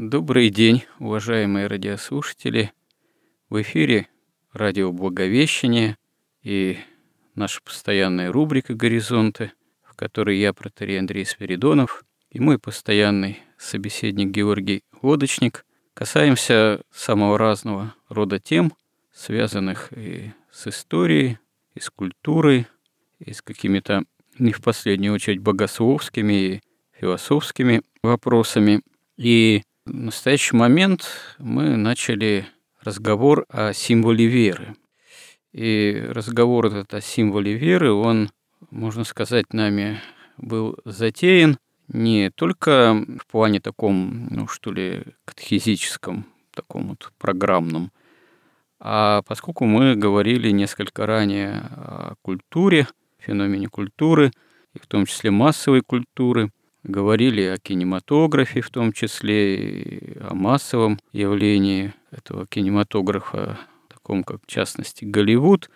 Добрый день, уважаемые радиослушатели. В эфире радио Благовещение и наша постоянная рубрика «Горизонты», в которой я, протерей Андрей Спиридонов, и мой постоянный собеседник Георгий Лодочник касаемся самого разного рода тем, связанных и с историей, и с культурой, и с какими-то, не в последнюю очередь, богословскими и философскими вопросами. И в настоящий момент мы начали разговор о символе веры. И разговор этот о символе веры, он, можно сказать, нами был затеян не только в плане таком, ну что ли, катехизическом, таком вот программном, а поскольку мы говорили несколько ранее о культуре, феномене культуры, и в том числе массовой культуры, Говорили о кинематографе, в том числе о массовом явлении этого кинематографа, таком как, в частности, Голливуд,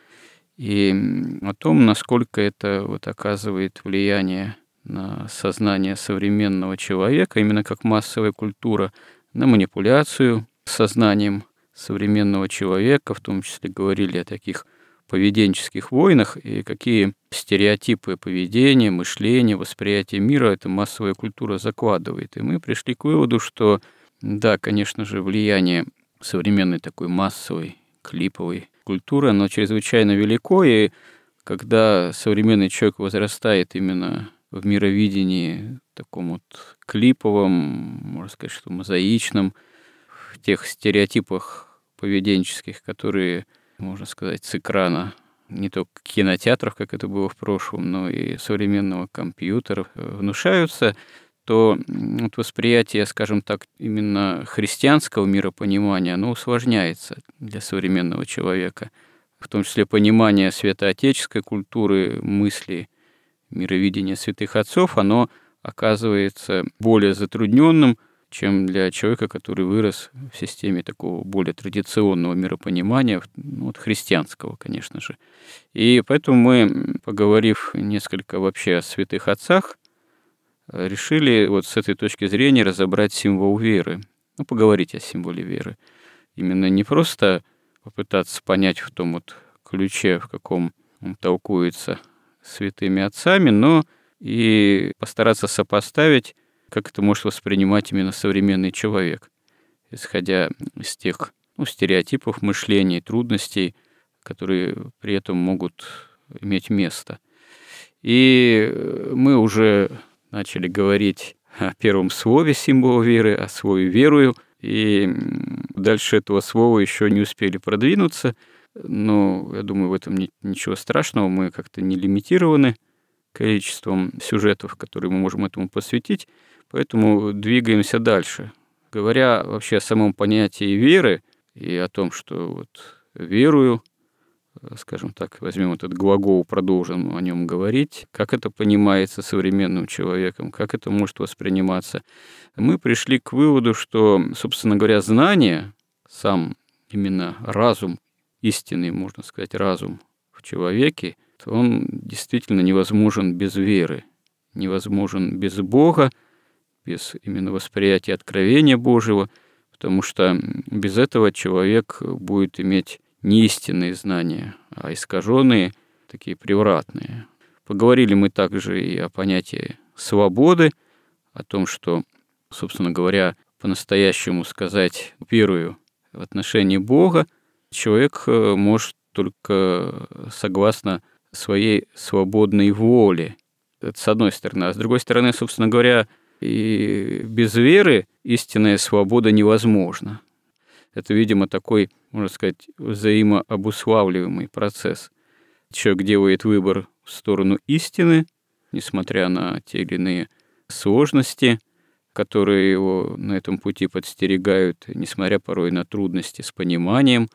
и о том, насколько это вот оказывает влияние на сознание современного человека, именно как массовая культура, на манипуляцию сознанием современного человека, в том числе говорили о таких поведенческих войнах и какие стереотипы поведения, мышления, восприятия мира эта массовая культура закладывает. И мы пришли к выводу, что да, конечно же, влияние современной такой массовой, клиповой культуры, оно чрезвычайно велико, и когда современный человек возрастает именно в мировидении таком вот клиповом, можно сказать, что мозаичном, в тех стереотипах поведенческих, которые можно сказать, с экрана не только кинотеатров, как это было в прошлом, но и современного компьютера внушаются, то вот восприятие, скажем так, именно христианского миропонимания, оно усложняется для современного человека. В том числе понимание святоотеческой культуры, мысли, мировидения святых отцов, оно оказывается более затрудненным – чем для человека, который вырос в системе такого более традиционного миропонимания, ну, вот христианского, конечно же. И поэтому мы, поговорив несколько вообще о святых отцах, решили вот с этой точки зрения разобрать символ веры, ну, поговорить о символе веры. Именно не просто попытаться понять в том вот ключе, в каком он толкуется святыми отцами, но и постараться сопоставить как это может воспринимать именно современный человек, исходя из тех ну, стереотипов мышления, трудностей, которые при этом могут иметь место. И э, мы уже начали говорить о первом слове символа веры, о слове «верую», и дальше этого слова еще не успели продвинуться, но я думаю, в этом ничего страшного, мы как-то не лимитированы количеством сюжетов, которые мы можем этому посвятить. Поэтому двигаемся дальше. Говоря вообще о самом понятии веры и о том, что вот верую, скажем так, возьмем этот глагол, продолжим о нем говорить, как это понимается современным человеком, как это может восприниматься, мы пришли к выводу, что, собственно говоря, знание, сам именно разум, истинный, можно сказать, разум в человеке, он действительно невозможен без веры, невозможен без Бога, без именно восприятия откровения Божьего, потому что без этого человек будет иметь не истинные знания, а искаженные, такие превратные. Поговорили мы также и о понятии свободы, о том, что, собственно говоря, по-настоящему сказать верую в отношении Бога, человек э, может только согласно своей свободной воле. Это с одной стороны. А с другой стороны, собственно говоря, и без веры истинная свобода невозможна. Это, видимо, такой, можно сказать, взаимообуславливаемый процесс. Человек делает выбор в сторону истины, несмотря на те или иные сложности, которые его на этом пути подстерегают, несмотря порой на трудности с пониманием,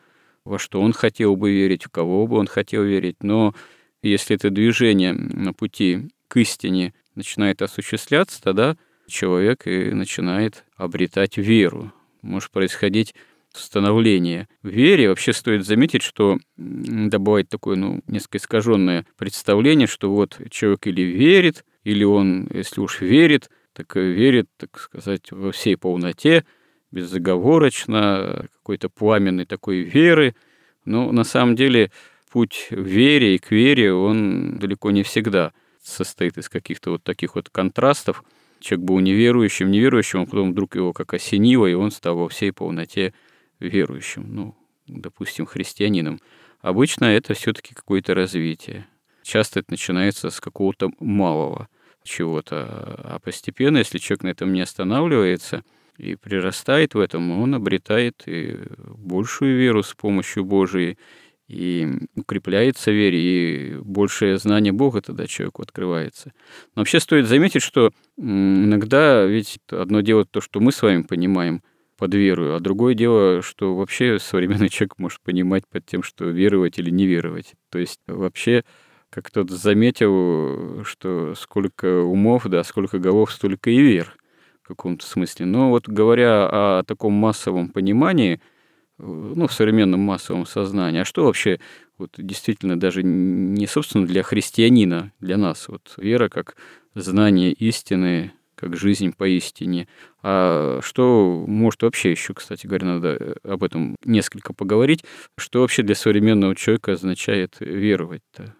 во что он хотел бы верить, в кого бы он хотел верить. Но если это движение на пути к истине начинает осуществляться, тогда человек и начинает обретать веру. Может происходить становление в вере. Вообще стоит заметить, что да, бывает такое, ну, несколько искаженное представление, что вот человек или верит, или он, если уж верит, так верит, так сказать, во всей полноте, безоговорочно, какой-то пламенной такой веры. Но на самом деле путь в вере и к вере, он далеко не всегда состоит из каких-то вот таких вот контрастов. Человек был неверующим, неверующим, а потом вдруг его как осенило, и он стал во всей полноте верующим, ну, допустим, христианином. Обычно это все-таки какое-то развитие. Часто это начинается с какого-то малого чего-то, а постепенно, если человек на этом не останавливается и прирастает в этом, он обретает и большую веру с помощью Божией, и укрепляется вере, и большее знание Бога тогда человеку открывается. Но вообще стоит заметить, что иногда ведь одно дело то, что мы с вами понимаем – под верою, а другое дело, что вообще современный человек может понимать под тем, что веровать или не веровать. То есть вообще, как кто-то заметил, что сколько умов, да, сколько голов, столько и вер в каком-то смысле. Но вот говоря о таком массовом понимании, ну, в современном массовом сознании, а что вообще вот действительно даже не, собственно, для христианина, для нас, вот вера как знание истины, как жизнь поистине. А что может вообще еще, кстати говоря, надо э, об этом несколько поговорить, что вообще для современного человека означает веровать-то?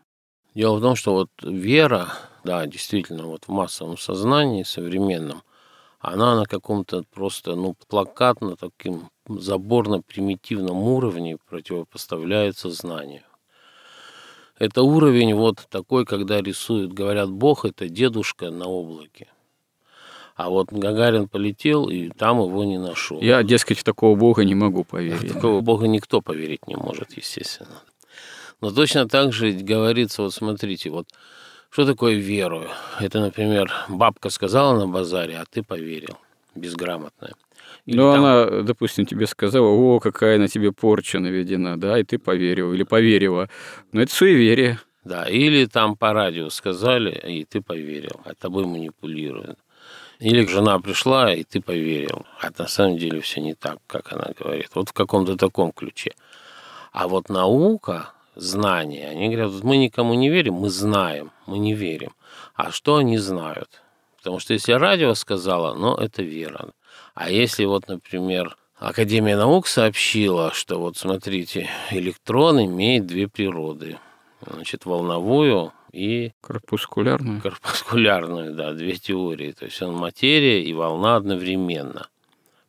Дело в том, что вот вера, да, действительно, вот в массовом сознании современном, она на каком-то просто, ну, плакатно таким заборно-примитивном уровне противопоставляется знанию. Это уровень вот такой, когда рисуют, говорят, Бог – это дедушка на облаке – а вот Гагарин полетел, и там его не нашел. Я, дескать, в такого бога не могу поверить. В такого бога никто поверить не может, естественно. Но точно так же говорится, вот смотрите, вот что такое веру? Это, например, бабка сказала на базаре, а ты поверил, безграмотная. Ну, там... она, допустим, тебе сказала, о, какая на тебе порча наведена, да, и ты поверил или поверила. Но это суеверие. Да, или там по радио сказали, и ты поверил, а тобой манипулируют. Или жена пришла, и ты поверил. А на самом деле все не так, как она говорит. Вот в каком-то таком ключе. А вот наука, знания, они говорят, мы никому не верим, мы знаем, мы не верим. А что они знают? Потому что если радио сказала, ну, это вера. А если вот, например, Академия наук сообщила, что вот смотрите, электрон имеет две природы. Значит, волновую и... Корпускулярную. Корпускулярную, да, две теории. То есть он материя и волна одновременно.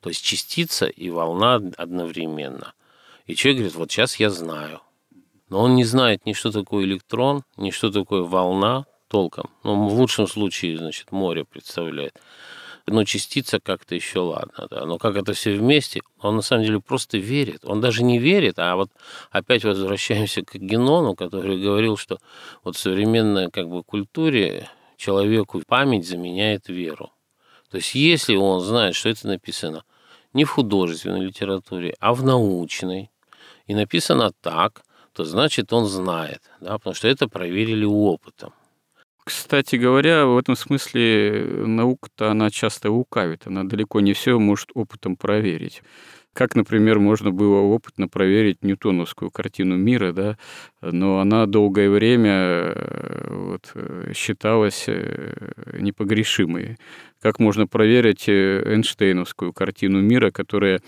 То есть частица и волна одновременно. И человек говорит, вот сейчас я знаю. Но он не знает ни что такое электрон, ни что такое волна толком. Ну, в лучшем случае, значит, море представляет но частица как-то еще ладно, да. Но как это все вместе, он на самом деле просто верит. Он даже не верит, а вот опять возвращаемся к Генону, который говорил, что вот в современной как бы культуре человеку память заменяет веру. То есть если он знает, что это написано не в художественной литературе, а в научной, и написано так, то значит он знает, да, потому что это проверили опытом. Кстати говоря, в этом смысле наука-то она часто лукавит, она далеко не все может опытом проверить. Как, например, можно было опытно проверить ньютоновскую картину мира, да, но она долгое время э, вот, э, считалась э, непогрешимой. Как можно проверить Эйнштейновскую картину мира, которая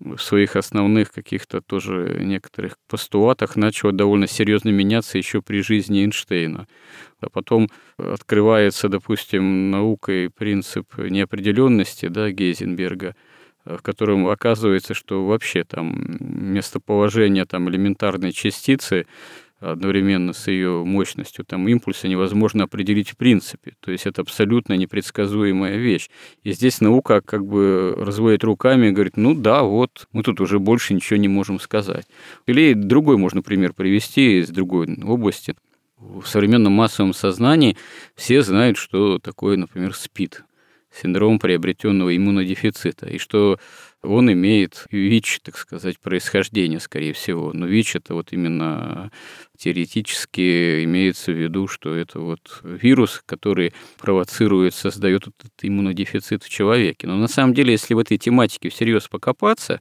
в своих основных каких-то тоже некоторых постулатах начала довольно серьезно меняться еще при жизни Эйнштейна. А потом открывается, допустим, наукой принцип неопределенности да, Гейзенберга – в котором оказывается, что вообще там местоположение там элементарной частицы одновременно с ее мощностью там импульса невозможно определить в принципе. То есть это абсолютно непредсказуемая вещь. И здесь наука как бы разводит руками и говорит, ну да, вот, мы тут уже больше ничего не можем сказать. Или другой можно пример привести из другой области. В современном массовом сознании все знают, что такое, например, СПИД синдром приобретенного иммунодефицита, и что он имеет ВИЧ, так сказать, происхождение, скорее всего. Но ВИЧ это вот именно теоретически имеется в виду, что это вот вирус, который провоцирует, создает этот иммунодефицит в человеке. Но на самом деле, если в этой тематике всерьез покопаться,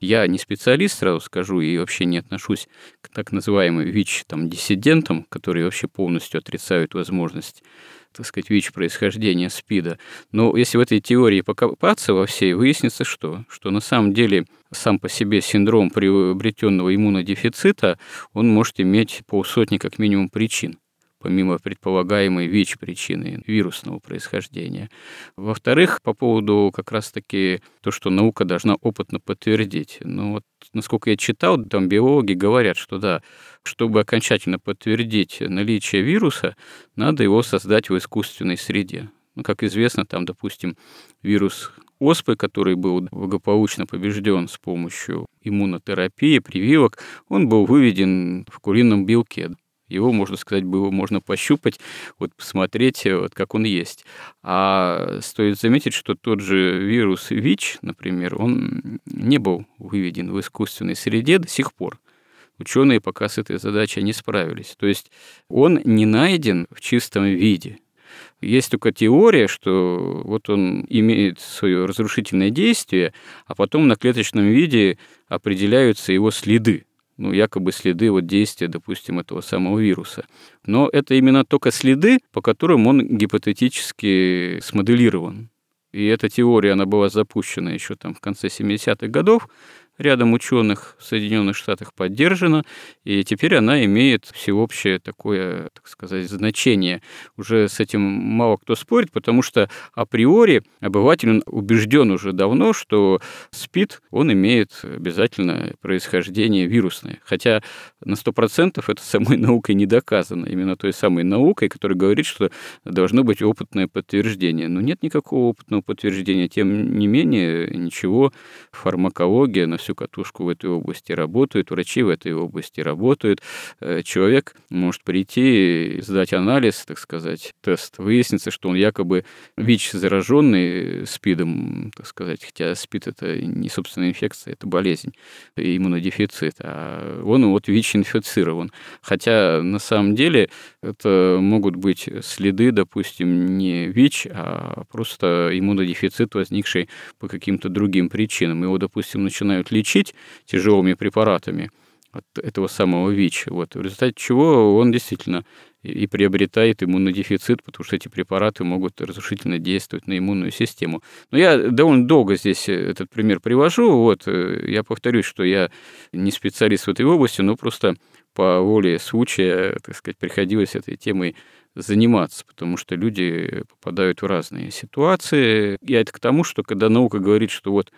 я не специалист, сразу скажу, и вообще не отношусь к так называемым ВИЧ-диссидентам, которые вообще полностью отрицают возможность так сказать, ВИЧ происхождения СПИДа. Но если в этой теории покопаться во всей, выяснится что? Что на самом деле сам по себе синдром приобретенного иммунодефицита, он может иметь полсотни как минимум причин помимо предполагаемой ВИЧ-причины вирусного происхождения. Во-вторых, по поводу как раз-таки то, что наука должна опытно подтвердить. Ну вот, насколько я читал, там биологи говорят, что да, чтобы окончательно подтвердить наличие вируса, надо его создать в искусственной среде. Ну, как известно, там, допустим, вирус оспы, который был благополучно побежден с помощью иммунотерапии, прививок, он был выведен в курином белке. Его, можно сказать, было можно пощупать, вот посмотреть, э, вот как он есть. А стоит заметить, что тот же вирус ВИЧ, например, он не был выведен в искусственной среде до сих пор. Ученые пока с этой задачей не справились. То есть он не найден в чистом виде. Есть только теория, что вот он имеет свое разрушительное действие, а потом на клеточном виде определяются его следы ну, якобы следы вот действия, допустим, этого самого вируса. Но это именно только следы, по которым он гипотетически смоделирован. И эта теория, она была запущена еще там в конце 70-х годов, рядом ученых в Соединенных Штатах поддержана, и теперь она имеет всеобщее такое, так сказать, значение. Уже с этим мало кто спорит, потому что априори обыватель убежден уже давно, что СПИД, он имеет обязательно происхождение вирусное. Хотя на 100% это самой наукой не доказано, именно той самой наукой, которая говорит, что должно быть опытное подтверждение. Но нет никакого опытного подтверждения. Тем не менее, ничего, фармакология на всю катушку в этой области работают, врачи в этой области работают. Э, человек может прийти, сдать анализ, так сказать, тест. Выяснится, что он якобы ВИЧ зараженный СПИДом, так сказать, хотя СПИД это не собственная инфекция, это болезнь, иммунодефицит, а он вот ВИЧ инфицирован. Хотя на самом деле это могут быть следы, допустим, не ВИЧ, а просто иммунодефицит, возникший по каким-то другим причинам. Его, допустим, начинают лечить тяжелыми препаратами от этого самого ВИЧ. Вот, в результате чего он действительно и приобретает иммунодефицит, потому что эти препараты могут разрушительно действовать на иммунную систему. Но я довольно долго здесь этот пример привожу. Вот, э, я повторюсь, что я не специалист в этой области, но просто по воле случая, так сказать, приходилось этой темой заниматься, потому что люди попадают в разные ситуации. Я это к тому, что когда наука говорит, что вот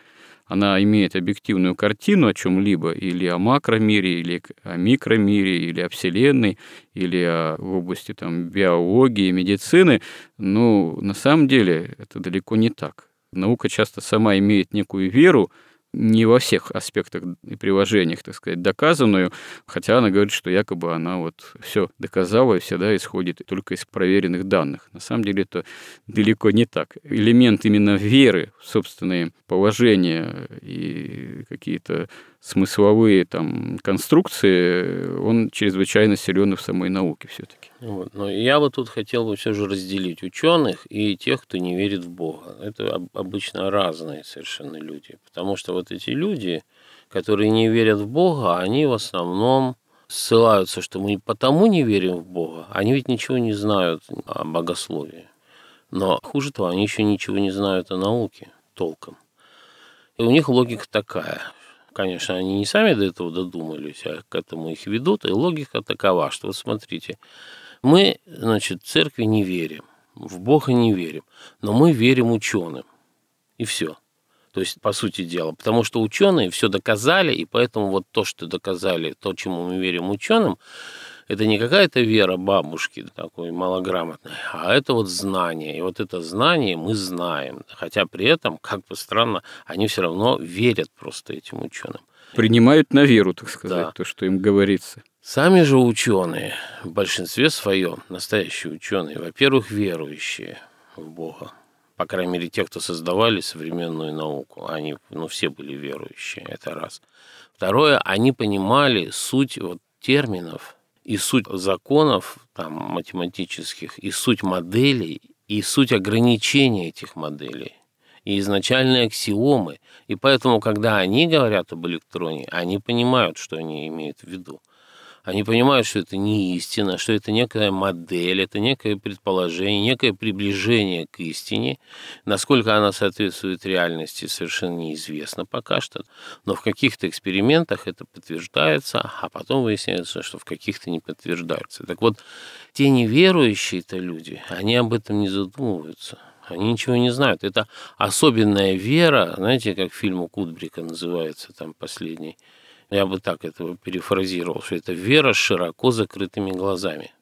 она имеет объективную картину о чем-либо, или о макромире, или о микромире, или о Вселенной, или о, области там, биологии, медицины, но на самом деле это далеко не так. Наука часто сама имеет некую веру, не во всех аспектах и приложениях, так сказать, доказанную, хотя она говорит, что якобы она вот все доказала и всегда исходит только из проверенных данных. На самом деле это далеко не так. Элемент именно веры в собственные положения и какие-то смысловые там конструкции, он чрезвычайно силен в самой науке все-таки. Вот. Но я бы тут хотел бы все же разделить ученых и тех, кто не верит в Бога. Это обычно разные совершенно люди. Потому что вот эти люди, которые не верят в Бога, они в основном ссылаются, что мы потому не верим в Бога, они ведь ничего не знают о богословии. Но хуже того, они еще ничего не знают о науке толком. И у них логика такая. Конечно, они не сами до этого додумались, а к этому их ведут. И логика такова, что вот смотрите, мы, значит, церкви не верим, в Бога не верим, но мы верим ученым. И все. То есть, по сути дела, потому что ученые все доказали, и поэтому вот то, что доказали, то, чему мы верим ученым, это не какая-то вера бабушки такой малограмотной, а это вот знание. И вот это знание мы знаем. Хотя при этом, как бы странно, они все равно верят просто этим ученым. Принимают на веру, так сказать, да. то, что им говорится. Сами же ученые, в большинстве своем, настоящие ученые, во-первых, верующие в Бога. По крайней мере, те, кто создавали современную науку, они, ну, все были верующие, это раз. Второе, они понимали суть вот терминов, и суть законов там, математических, и суть моделей, и суть ограничений этих моделей, и изначальные аксиомы. И поэтому, когда они говорят об электроне, они понимают, что они имеют в виду. Они понимают, что это не истина, что это некая модель, это некое предположение, некое приближение к истине. Насколько она соответствует реальности, совершенно неизвестно пока что. Но в каких-то экспериментах это подтверждается, а потом выясняется, что в каких-то не подтверждается. Так вот, те неверующие-то люди, они об этом не задумываются. Они ничего не знают. Это особенная вера, знаете, как фильм у Кудбрика называется, там последний – я бы так этого перефразировал, что это вера с широко закрытыми глазами.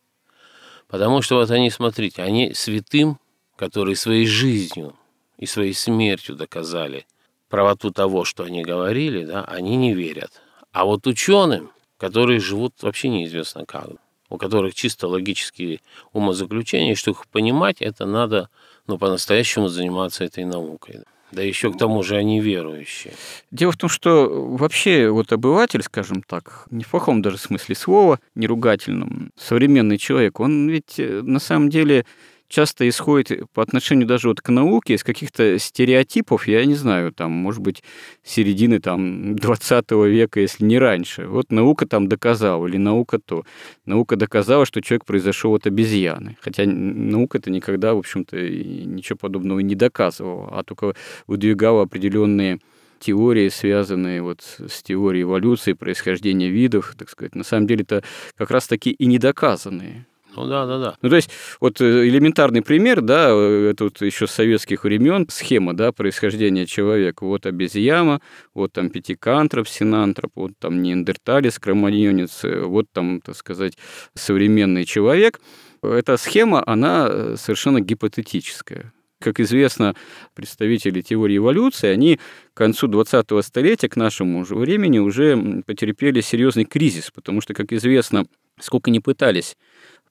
Потому что вот они, смотрите, они святым, которые своей жизнью и своей смертью доказали правоту того, что они говорили, да, они не верят. А вот ученым, которые живут вообще неизвестно как, у которых чисто логические умозаключения, что их понимать, это надо ну, по-настоящему заниматься этой наукой. Да еще к тому же они верующие. Дело в том, что вообще вот обыватель, скажем так, не в плохом даже смысле слова, не ругательном, современный человек, он ведь э, на самом деле часто исходит по отношению даже вот к науке из каких-то стереотипов, я не знаю, там, может быть, середины там 20 века, если не раньше. Вот наука там доказала, или наука то. Наука доказала, что человек произошел от обезьяны. Хотя наука это никогда, в общем-то, ничего подобного не доказывала, а только выдвигала определенные теории, связанные вот с теорией эволюции, происхождения видов, так сказать, на самом деле это как раз таки и недоказанные. Ну да, да, да. Ну то есть вот э, элементарный пример, да, э, это вот еще с советских времен схема, да, происхождения человека. Вот обезьяна, вот там пятикантроп, синантроп, вот там неандерталец, кроманьонец, э, вот там, так сказать, современный человек. Эта схема, она совершенно гипотетическая. Как известно, представители теории эволюции, они к концу 20-го столетия, к нашему же времени, уже потерпели серьезный кризис, потому что, как известно, сколько не пытались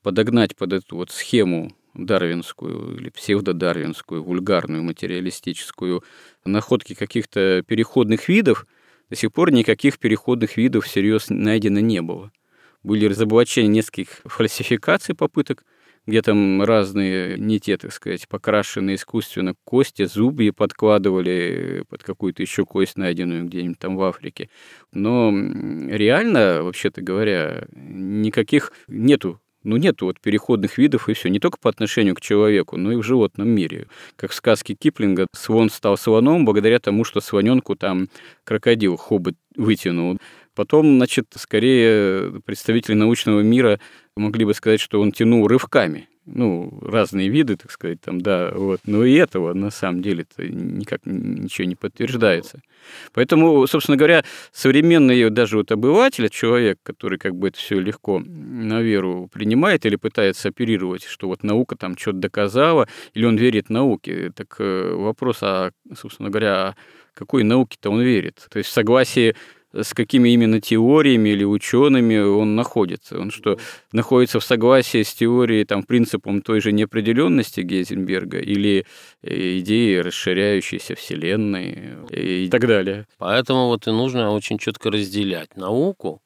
подогнать под эту вот схему дарвинскую или псевдодарвинскую, вульгарную, материалистическую, находки каких-то переходных видов, до сих пор никаких переходных видов всерьез найдено не было. Были разоблачения нескольких фальсификаций попыток, где там разные, не те, так сказать, покрашенные искусственно кости, зубы подкладывали под какую-то еще кость, найденную где-нибудь там в Африке. Но реально, вообще-то говоря, никаких нету ну, нет вот переходных видов и все. Не только по отношению к человеку, но и в животном мире. Как в сказке Киплинга, слон стал слоном благодаря тому, что слоненку там крокодил хобот вытянул. Потом, значит, скорее представители научного мира могли бы сказать, что он тянул рывками ну, разные виды, так сказать, там, да, вот. Но и этого на самом деле -то никак ничего не подтверждается. Поэтому, собственно говоря, современный даже вот обыватель, человек, который как бы это все легко на веру принимает или пытается оперировать, что вот наука там что-то доказала, или он верит науке, так э, вопрос, а, собственно говоря, какой науке-то он верит? То есть в согласии с какими именно теориями или учеными он находится. Он что, находится в согласии с теорией, там, принципом той же неопределенности Гейзенберга или э, идеей расширяющейся Вселенной и так далее. Поэтому вот и нужно очень четко разделять науку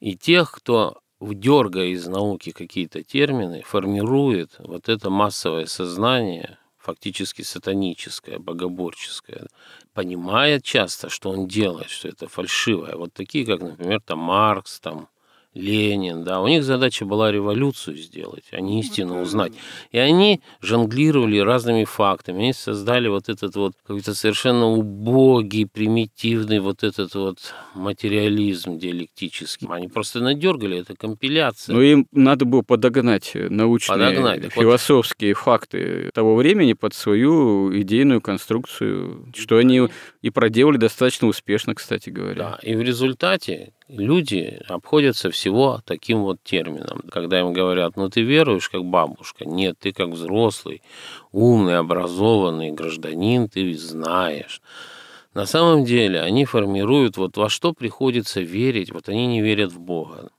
и тех, кто дергая из науки какие-то термины, формирует вот это массовое сознание, фактически сатаническое, богоборческое, понимая часто, что он делает, что это фальшивое. Вот такие, как, например, там Маркс, там Ленин, да, у них задача была революцию сделать, а не истину узнать. И они жонглировали разными фактами, они создали вот этот вот какой-то совершенно убогий, примитивный вот этот вот материализм диалектический. Они просто надергали, это компиляция. Но им надо было подогнать научные, подогнать. философские вот... факты того времени под свою идейную конструкцию, что они и проделали достаточно успешно, кстати говоря. Да, и в результате люди обходятся всего таким вот термином. Когда им говорят, ну ты веруешь как бабушка, нет, ты как взрослый, умный, образованный гражданин, ты знаешь. На самом деле они формируют, вот во что приходится верить, вот они не верят в Бога.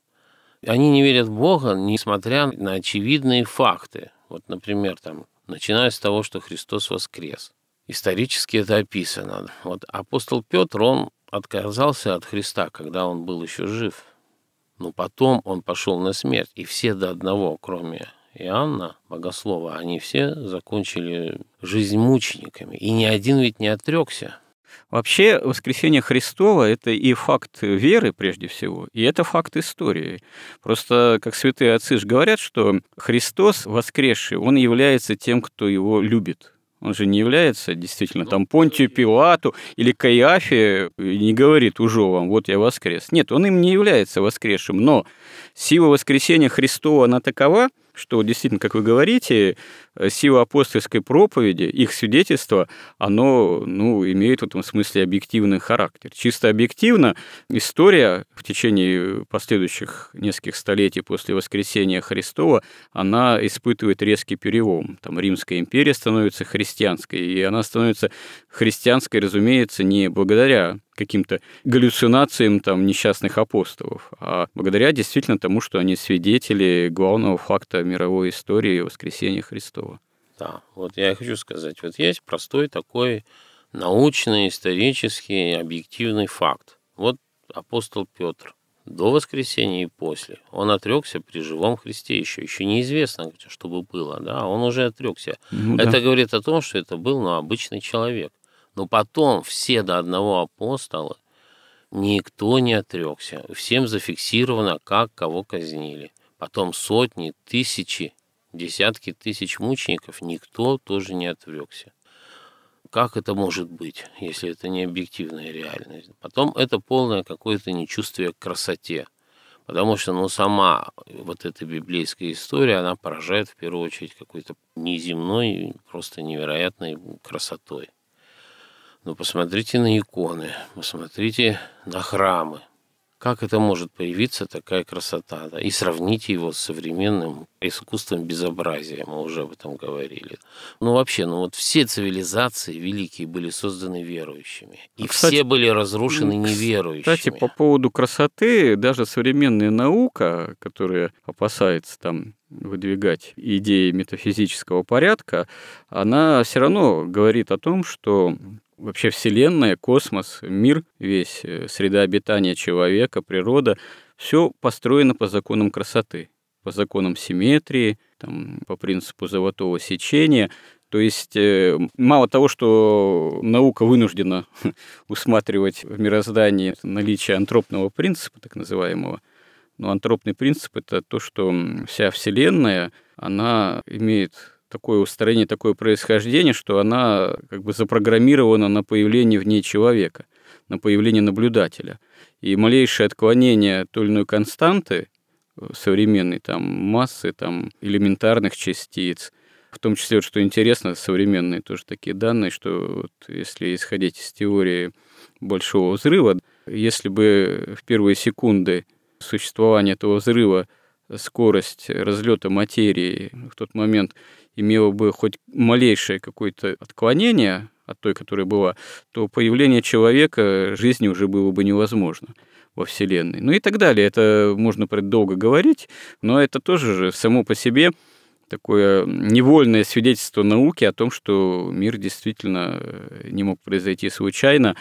Они не верят в Бога, несмотря на очевидные факты. Вот, например, там, начиная с того, что Христос воскрес. Исторически это описано. Вот апостол Петр, он отказался от Христа, когда он был еще жив. Но потом он пошел на смерть, и все до одного, кроме Иоанна, богослова, они все закончили жизнь мучениками. И ни один ведь не отрекся. Вообще, воскресение Христова – это и факт веры, прежде всего, и это факт истории. Просто, как святые отцы же говорят, что Христос воскресший, он является тем, кто его любит. Он же не является действительно там Понтию Пилату или Каиафе не говорит уже вам, вот я воскрес. Нет, он им не является воскресшим, но сила воскресения Христова, она такова, что действительно, как вы говорите, э, сила апостольской проповеди, их свидетельство, оно ну, имеет в этом смысле объективный характер. Чисто объективно история в течение последующих нескольких столетий после воскресения Христова, она испытывает резкий перелом. Там Римская империя становится христианской, и она становится христианской, разумеется, не благодаря каким-то галлюцинациям там несчастных апостолов, а благодаря действительно тому, что они свидетели главного факта мировой истории воскресения Христова. Да, вот я хочу сказать, вот есть простой такой научный, исторический, объективный факт. Вот апостол Петр до воскресения и после. Он отрекся при живом Христе еще. Еще неизвестно, что бы было. Да? Он уже отрекся. Ну, это да. говорит о том, что это был ну, обычный человек. Но потом все до одного апостола, никто не отрекся. Всем зафиксировано, как кого казнили. Потом сотни, тысячи, десятки тысяч мучеников, никто тоже не отрекся. Как это может быть, если это не объективная реальность? Потом это полное какое-то нечувствие к красоте. Потому что ну, сама вот эта библейская история, она поражает в первую очередь какой-то неземной, просто невероятной красотой. Ну, посмотрите на иконы, посмотрите на храмы. Как это может появиться, такая красота? Да? И сравните его с современным искусством безобразия, мы уже об этом говорили. Ну, вообще, ну вот все цивилизации великие были созданы верующими. И кстати, все были разрушены неверующими. Кстати, по поводу красоты, даже современная наука, которая опасается там выдвигать идеи метафизического порядка, она все равно говорит о том, что вообще Вселенная, космос, мир весь, э, среда обитания человека, природа, все построено по законам красоты, по законам симметрии, там, по принципу золотого сечения. То есть э, мало того, что наука вынуждена усматривать в мироздании наличие антропного принципа, так называемого, но антропный принцип – это то, что вся Вселенная, она имеет такое устроение, такое происхождение, что она как бы запрограммирована на появление в ней человека, на появление наблюдателя. И малейшее отклонение той или иной константы э, современной там, массы там, элементарных частиц, в том числе, вот, что интересно, современные тоже такие данные, что вот, если исходить из теории большого взрыва, если бы в первые секунды существования этого взрыва скорость разлета материи в тот момент имело бы хоть малейшее какое-то отклонение от той, которая была, то появление человека жизни уже было бы невозможно во Вселенной. Ну и так далее. Это можно долго говорить, но это тоже же само по себе такое невольное свидетельство науки о том, что мир действительно э, не мог произойти случайно,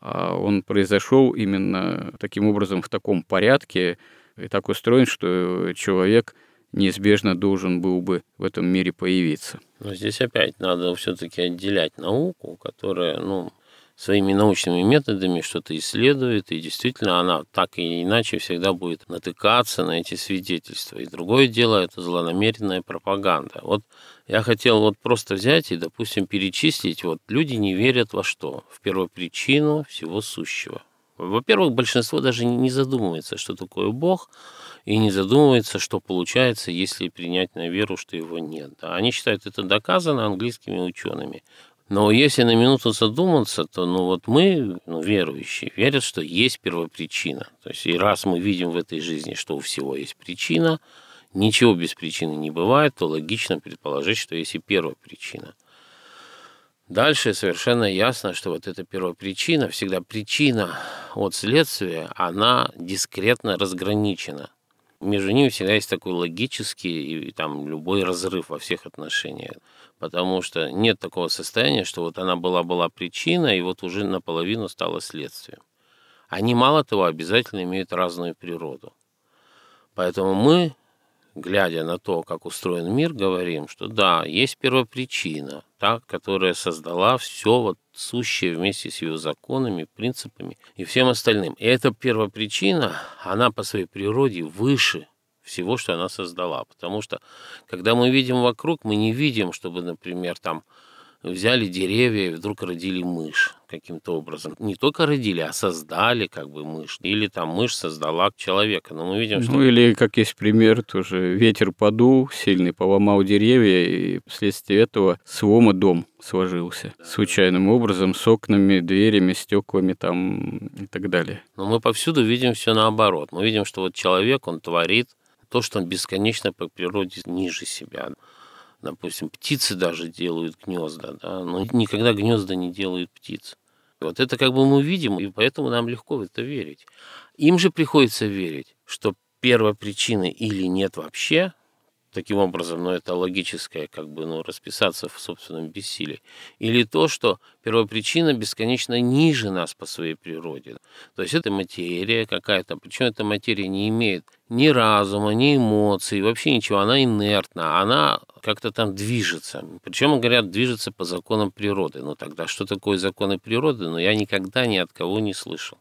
а он произошел именно таким образом в таком порядке и так устроен, что человек неизбежно должен был бы в этом мире появиться. Но здесь опять надо все-таки отделять науку, которая, ну, своими научными методами что-то исследует, и действительно она так или иначе всегда будет натыкаться на эти свидетельства. И другое дело – это злонамеренная пропаганда. Вот я хотел вот просто взять и, допустим, перечислить, вот люди не верят во что? В первопричину всего сущего. Во-первых, большинство даже не задумывается, что такое Бог, и не задумывается, что получается, если принять на веру, что его нет. Они считают это доказано английскими учеными. Но если на минуту задуматься, то ну вот мы, ну, верующие, верят, что есть первопричина. То есть и раз мы видим в этой жизни, что у всего есть причина, ничего без причины не бывает, то логично предположить, что есть и первая причина. Дальше совершенно ясно, что вот эта первопричина, всегда причина от следствия, она дискретно разграничена между ними всегда есть такой логический и там любой разрыв во всех отношениях. Потому что нет такого состояния, что вот она была-была причина, и вот уже наполовину стала следствием. Они, мало того, обязательно имеют разную природу. Поэтому мы глядя на то, как устроен мир, говорим, что да, есть первопричина, та, которая создала все вот сущее вместе с ее законами, принципами и всем остальным. И эта первопричина, она по своей природе выше всего, что она создала. Потому что, когда мы видим вокруг, мы не видим, чтобы, например, там взяли деревья и вдруг родили мышь каким-то образом. Не только родили, а создали как бы мышь. Или там мышь создала человека. Но мы видим, что... Ну или, как есть пример, тоже ветер подул сильный, поломал деревья, и вследствие этого слома дом сложился. Случайным образом, с окнами, дверями, стеклами там и так далее. Но мы повсюду видим все наоборот. Мы видим, что вот человек, он творит то, что он бесконечно по природе ниже себя допустим, птицы даже делают гнезда, да, но никогда гнезда не делают птицы. Вот это как бы мы видим, и поэтому нам легко в это верить. Им же приходится верить, что первой причины или нет вообще, таким образом, но ну, это логическое, как бы, ну, расписаться в собственном бессилии. Или то, что первопричина бесконечно ниже нас по своей природе. То есть это материя какая-то, причем эта материя не имеет ни разума, ни эмоций, вообще ничего, она инертна, она как-то там движется. Причем, говорят, движется по законам природы. Ну тогда что такое законы природы? Но ну, я никогда ни от кого не слышал.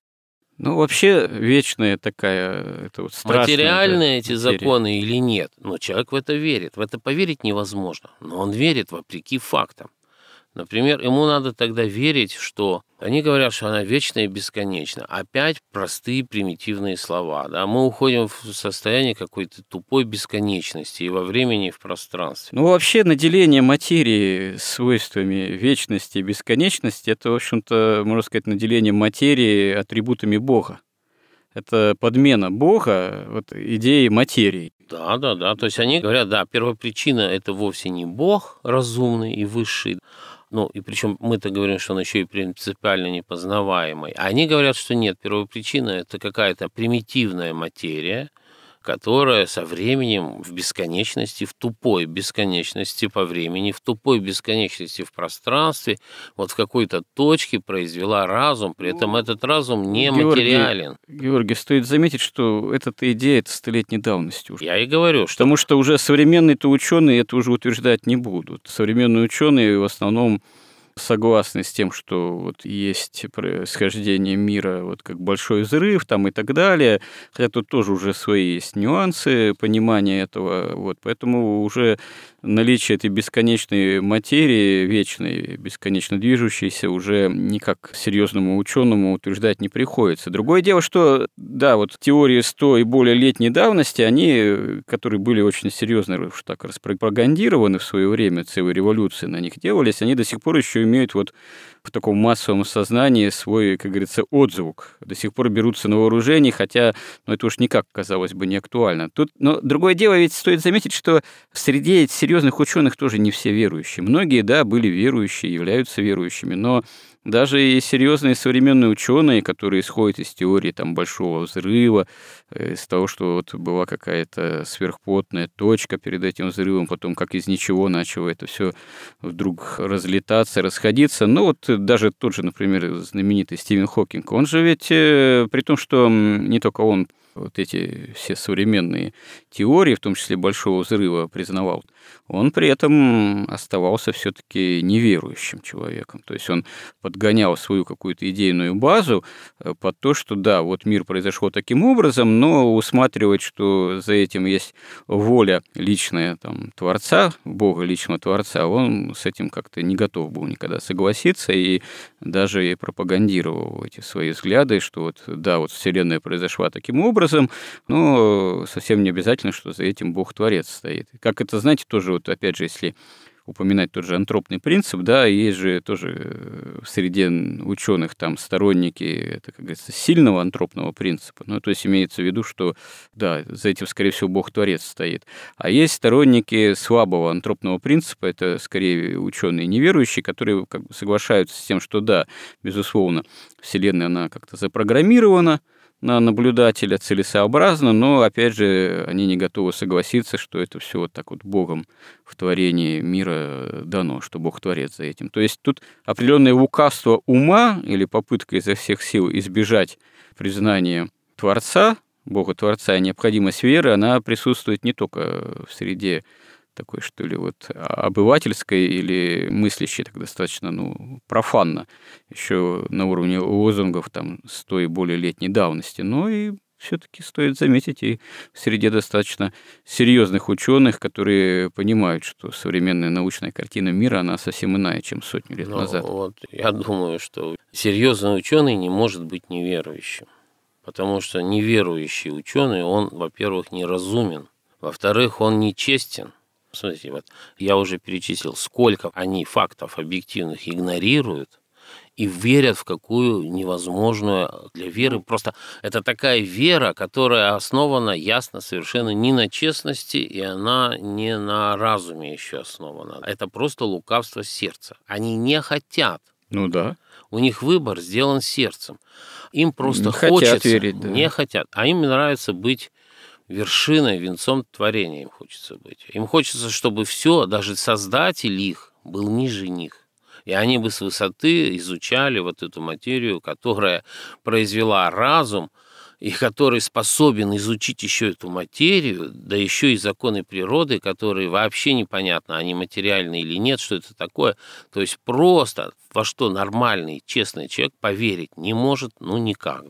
Ну, вообще, вечная такая... Это вот Материальные эти материя. законы или нет? Но человек в это верит. В это поверить невозможно. Но он верит вопреки фактам. Например, ему надо тогда верить, что они говорят, что она вечна и бесконечна. Опять простые примитивные слова. Да? Мы уходим в состояние какой-то тупой бесконечности и во времени, и в пространстве. Ну, вообще, наделение материи свойствами вечности и бесконечности, это, в общем-то, можно сказать, наделение материи атрибутами Бога. Это подмена Бога вот, идеи материи. Да, да, да. То есть они говорят, да, первопричина – это вовсе не Бог разумный и высший, ну, и причем мы-то говорим, что он еще и принципиально непознаваемый. Они говорят, что нет, первопричина – это какая-то примитивная материя – которая со временем в бесконечности, в тупой бесконечности по времени, в тупой бесконечности в пространстве, вот в какой-то точке произвела разум, при этом ну, этот разум не Георгий, материален. Георгий, стоит заметить, что эта идея это столетней давности уже. Я и говорю, что... Потому что уже современные-то ученые это уже утверждать не будут. Современные ученые в основном согласны с тем, что вот есть происхождение мира, вот как большой взрыв там и так далее, хотя тут тоже уже свои есть нюансы понимания этого, вот, поэтому уже наличие этой бесконечной материи, вечной, бесконечно движущейся, уже никак серьезному ученому утверждать не приходится. Другое дело, что, да, вот теории 100 и более летней давности, они, которые были очень серьезно уж так распропагандированы в свое время, целые революции на них делались, они до сих пор еще имеют вот в таком массовом сознании свой, как говорится, отзвук. До сих пор берутся на вооружение, хотя ну, это уж никак, казалось бы, не актуально. Тут, но другое дело, ведь стоит заметить, что среди серьезных ученых тоже не все верующие. Многие, да, были верующие, являются верующими, но даже и серьезные современные ученые, которые исходят из теории там, большого взрыва, э, из того, что вот была какая-то сверхплотная точка перед этим взрывом, потом как из ничего начало это все вдруг разлетаться, расходиться. Ну вот даже тот же, например, знаменитый Стивен Хокинг, он же ведь, э, при том, что не только он вот эти все современные теории, в том числе Большого взрыва, признавал, он при этом оставался все-таки неверующим человеком. То есть он подгонял свою какую-то идейную базу э, под то, что да, вот мир произошел таким образом, но усматривать, что за этим есть воля личная там, Творца, Бога личного Творца, он с этим как-то не готов был никогда согласиться и даже и пропагандировал эти свои взгляды, что вот да, вот Вселенная произошла таким образом, но совсем не обязательно, что за этим Бог-творец стоит. Как это, знаете, тоже вот опять же, если упоминать тот же антропный принцип, да, есть же тоже э, среди ученых там сторонники, это, как говорится, сильного антропного принципа. Ну, то есть имеется в виду, что, да, за этим, скорее всего, Бог-творец стоит. А есть сторонники слабого антропного принципа, это, скорее, ученые неверующие, которые как бы соглашаются с тем, что, да, безусловно, Вселенная, она как-то запрограммирована, на наблюдателя целесообразно, но, опять же, они не готовы согласиться, что это все вот так вот Богом в творении мира дано, что Бог творец за этим. То есть тут определенное лукавство ума или попытка изо всех сил избежать признания Творца, Бога Творца и необходимость веры, она присутствует не только в среде такой, что ли, вот обывательской или мыслящей, так достаточно, ну, профанно, еще на уровне лозунгов там с той более летней давности, но и все-таки стоит заметить и в среде достаточно серьезных ученых, которые понимают, что современная научная картина мира, она совсем иная, чем сотню лет ну, назад. Вот, я думаю, что серьезный ученый не может быть неверующим, потому что неверующий ученый, он, во-первых, неразумен, во-вторых, он нечестен, Смотрите, вот я уже перечислил, сколько они фактов объективных игнорируют и верят в какую невозможную для веры. Просто это такая вера, которая основана ясно совершенно не на честности, и она не на разуме еще основана. Это просто лукавство сердца. Они не хотят. Ну да. У них выбор сделан сердцем. Им просто не хочется, хотят верить, да. не хотят. А им нравится быть вершиной, венцом творения им хочется быть. Им хочется, чтобы все, даже создатель их, был ниже них. И они бы с высоты изучали вот эту материю, которая произвела разум, и который способен изучить еще эту материю, да еще и законы природы, которые вообще непонятно, они материальные или нет, что это такое. То есть просто во что нормальный, честный человек поверить не может, ну никак.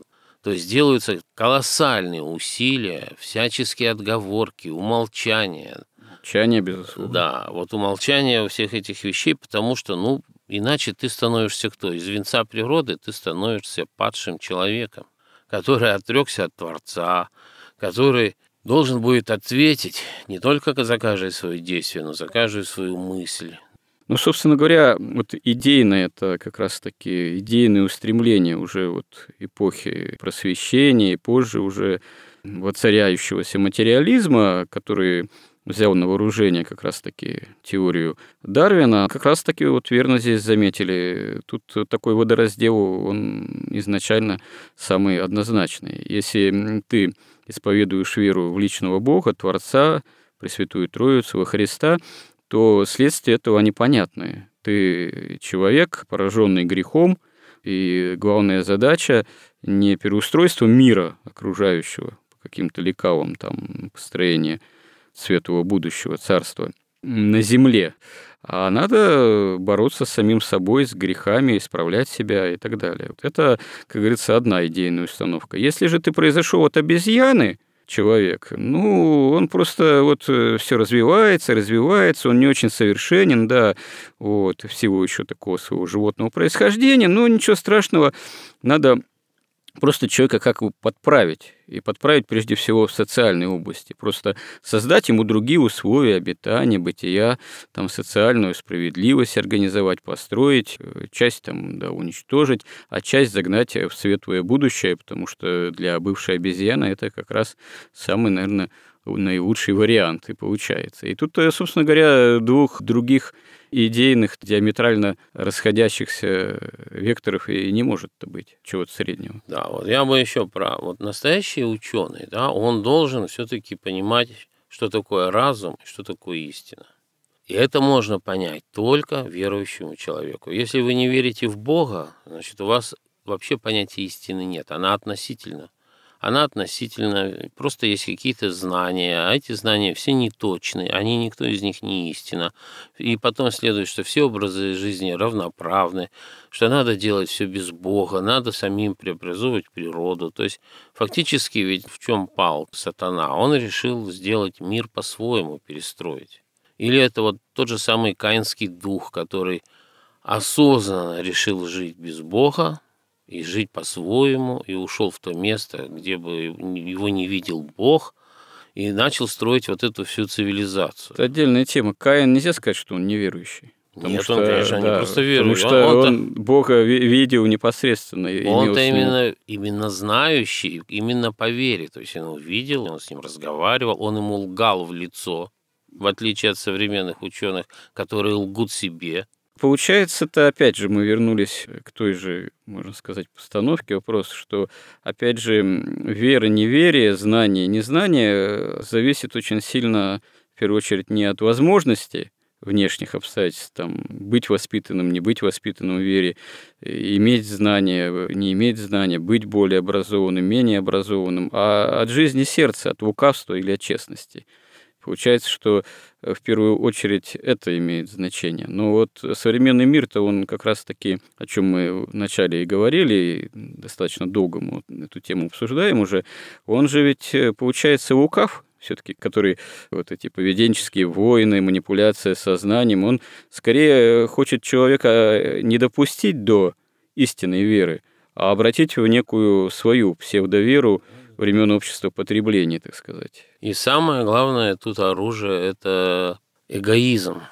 То есть делаются колоссальные усилия, всяческие отговорки, умолчания. Умолчание, безусловно. Да, вот умолчание у всех этих вещей, потому что, ну, иначе ты становишься кто? Из венца природы ты становишься падшим человеком, который отрекся от Творца, который должен будет ответить не только за каждое свое действие, но за каждую свою мысль, ну, собственно говоря, вот идейное это как раз-таки идейные устремления уже вот эпохи просвещения и позже уже воцаряющегося материализма, который взял на вооружение как раз-таки теорию Дарвина, как раз-таки вот верно здесь заметили, тут такой водораздел, он изначально самый однозначный. Если ты исповедуешь веру в личного Бога, Творца, Пресвятую Троицу, во Христа, то следствия этого непонятные. Ты человек, пораженный грехом, и главная задача не переустройство мира окружающего по каким-то лекалам, там, построение светлого будущего царства на земле, а надо бороться с самим собой, с грехами, исправлять себя и так далее. Это, как говорится, одна идейная установка. Если же ты произошел от обезьяны, человек. Ну, он просто вот э, все развивается, развивается, он не очень совершенен, да, вот, всего еще такого своего животного происхождения, но ничего страшного, надо просто человека как его подправить. И подправить прежде всего в социальной области. Просто создать ему другие условия обитания, бытия, там социальную справедливость организовать, построить, э, часть там, да, уничтожить, а часть загнать в светлое будущее, потому что для бывшей обезьяны это как раз самый, наверное, наилучший вариант и получается. И тут, э, собственно говоря, двух других идейных, диаметрально расходящихся векторов и не может быть чего-то среднего. Да, вот я бы еще про вот настоящий ученый, да, он должен все-таки понимать, что такое разум и что такое истина. И это можно понять только верующему человеку. Если вы не верите в Бога, значит, у вас вообще понятия истины нет. Она относительно она относительно, просто есть какие-то знания, а эти знания все неточные, они никто из них не истина. И потом следует, что все образы жизни равноправны, что надо делать все без Бога, надо самим преобразовывать природу. То есть фактически ведь в чем пал сатана? Он решил сделать мир по-своему, перестроить. Или это вот тот же самый каинский дух, который осознанно решил жить без Бога, и жить по-своему, и ушел в то место, где бы его не видел Бог, и начал строить вот эту всю цивилизацию. Это отдельная тема. Каин нельзя сказать, что он неверующий. Потому Нет, что, он, конечно, да, не просто верующий. Потому что он, он Бога видел непосредственно. Он-то именно, именно знающий, именно по вере. То есть он увидел, он с ним разговаривал, он ему лгал в лицо, в отличие от современных ученых, которые лгут себе. Получается-то, опять же, мы вернулись к той же, можно сказать, постановке. Вопроса, что, опять же, вера, неверие, знание, незнание э, зависит очень сильно, в первую очередь, не от возможности внешних обстоятельств, там, быть воспитанным, не быть воспитанным в вере, иметь знания, не иметь знания, быть более образованным, менее образованным, а от жизни сердца, от лукавства или от честности – Получается, что э, в первую очередь это имеет значение. Но вот современный мир-то он как раз-таки, о чем мы вначале и говорили, и достаточно долго мы эту тему обсуждаем уже, он же ведь, э, получается, лукав, все-таки, который вот эти поведенческие войны, манипуляция сознанием, он скорее хочет человека э, не допустить до истинной веры, а обратить в некую свою псевдоверу, времен общества потребления, так сказать. И самое главное тут оружие – это эгоизм,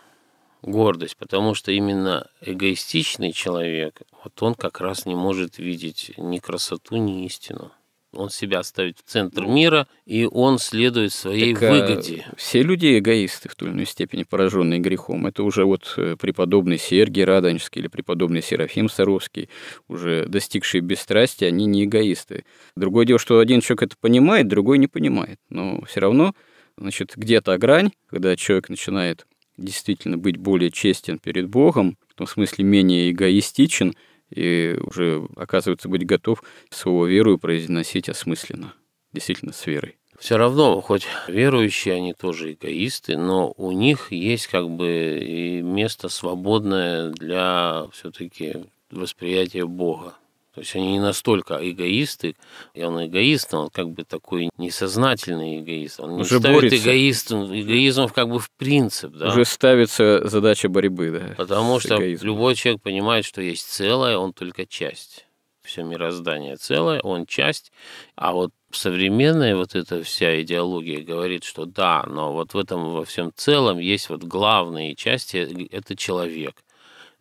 гордость, потому что именно эгоистичный человек, вот он как раз не может видеть ни красоту, ни истину. Он себя ставит в центр ну, мира, и он следует своей так, выгоде. Все люди эгоисты в той или иной степени, пораженные грехом. Это уже вот э, преподобный Сергий Радонежский или преподобный Серафим Саровский, уже достигшие бесстрастия, они не эгоисты. Другое дело, что один человек это понимает, другой не понимает. Но все равно, значит, где-то грань, когда человек начинает действительно быть более честен перед Богом, в том смысле менее эгоистичен – и уже оказывается быть готов слово веру произносить осмысленно, действительно с верой. Все равно, хоть верующие, они тоже эгоисты, но у них есть как бы и место свободное для все-таки восприятия Бога. То есть они не настолько эгоисты, и он эгоист, но он как бы такой несознательный эгоист. Он не Уже ставит борется. эгоист, эгоизм как бы в принцип. Да? Уже ставится задача борьбы, да. Потому что эгоизмом. любой человек понимает, что есть целое, он только часть. Все мироздание целое, он часть. А вот современная вот эта вся идеология говорит, что да, но вот в этом во всем целом есть вот главные части, это человек.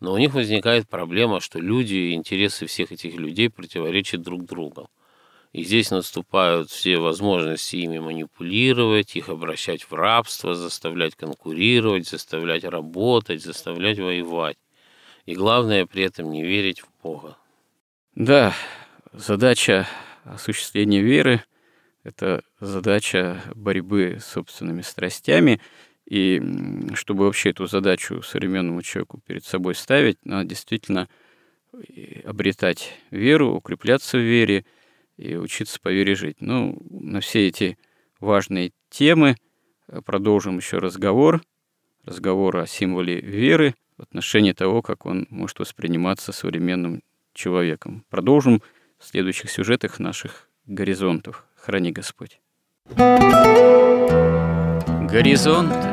Но у них возникает проблема, что люди, интересы всех этих людей противоречат друг другу. И здесь наступают все возможности ими манипулировать, их обращать в рабство, заставлять конкурировать, заставлять работать, заставлять воевать. И главное при этом не верить в Бога. Да, задача осуществления веры – это задача борьбы с собственными страстями – и чтобы вообще эту задачу современному человеку перед собой ставить, надо действительно э, обретать веру, укрепляться в вере и учиться по вере жить. Ну, на все эти важные темы э, продолжим еще разговор, разговор о символе веры в отношении того, как он может восприниматься современным человеком. Продолжим в следующих сюжетах наших горизонтов. Храни Господь. Горизонт